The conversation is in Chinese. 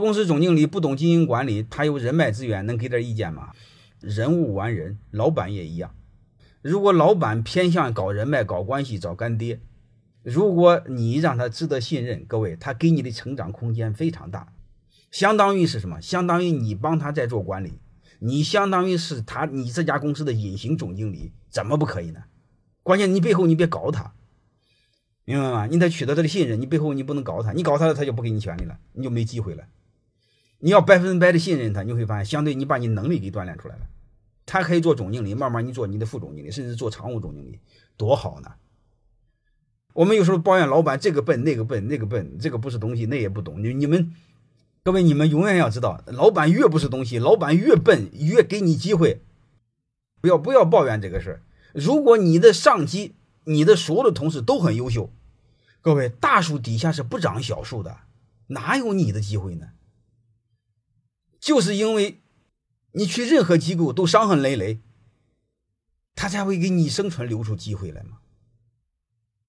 公司总经理不懂经营管理，他有人脉资源，能给点意见吗？人无完人，老板也一样。如果老板偏向搞人脉、搞关系、找干爹，如果你让他值得信任，各位，他给你的成长空间非常大。相当于是什么？相当于你帮他在做管理，你相当于是他你这家公司的隐形总经理，怎么不可以呢？关键你背后你别搞他，明白吗？你得取得他的信任，你背后你不能搞他，你搞他了，他就不给你权利了，你就没机会了。你要百分百的信任他，你会发现，相对你把你能力给锻炼出来了，他可以做总经理，慢慢你做你的副总经理，甚至做常务总经理，多好呢！我们有时候抱怨老板这个笨那个笨那个笨，这个不是东西，那也不懂。你你们各位，你们永远要知道，老板越不是东西，老板越笨，越给你机会。不要不要抱怨这个事儿。如果你的上级、你的所有的同事都很优秀，各位，大树底下是不长小树的，哪有你的机会呢？就是因为，你去任何机构都伤痕累累，他才会给你生存留出机会来嘛。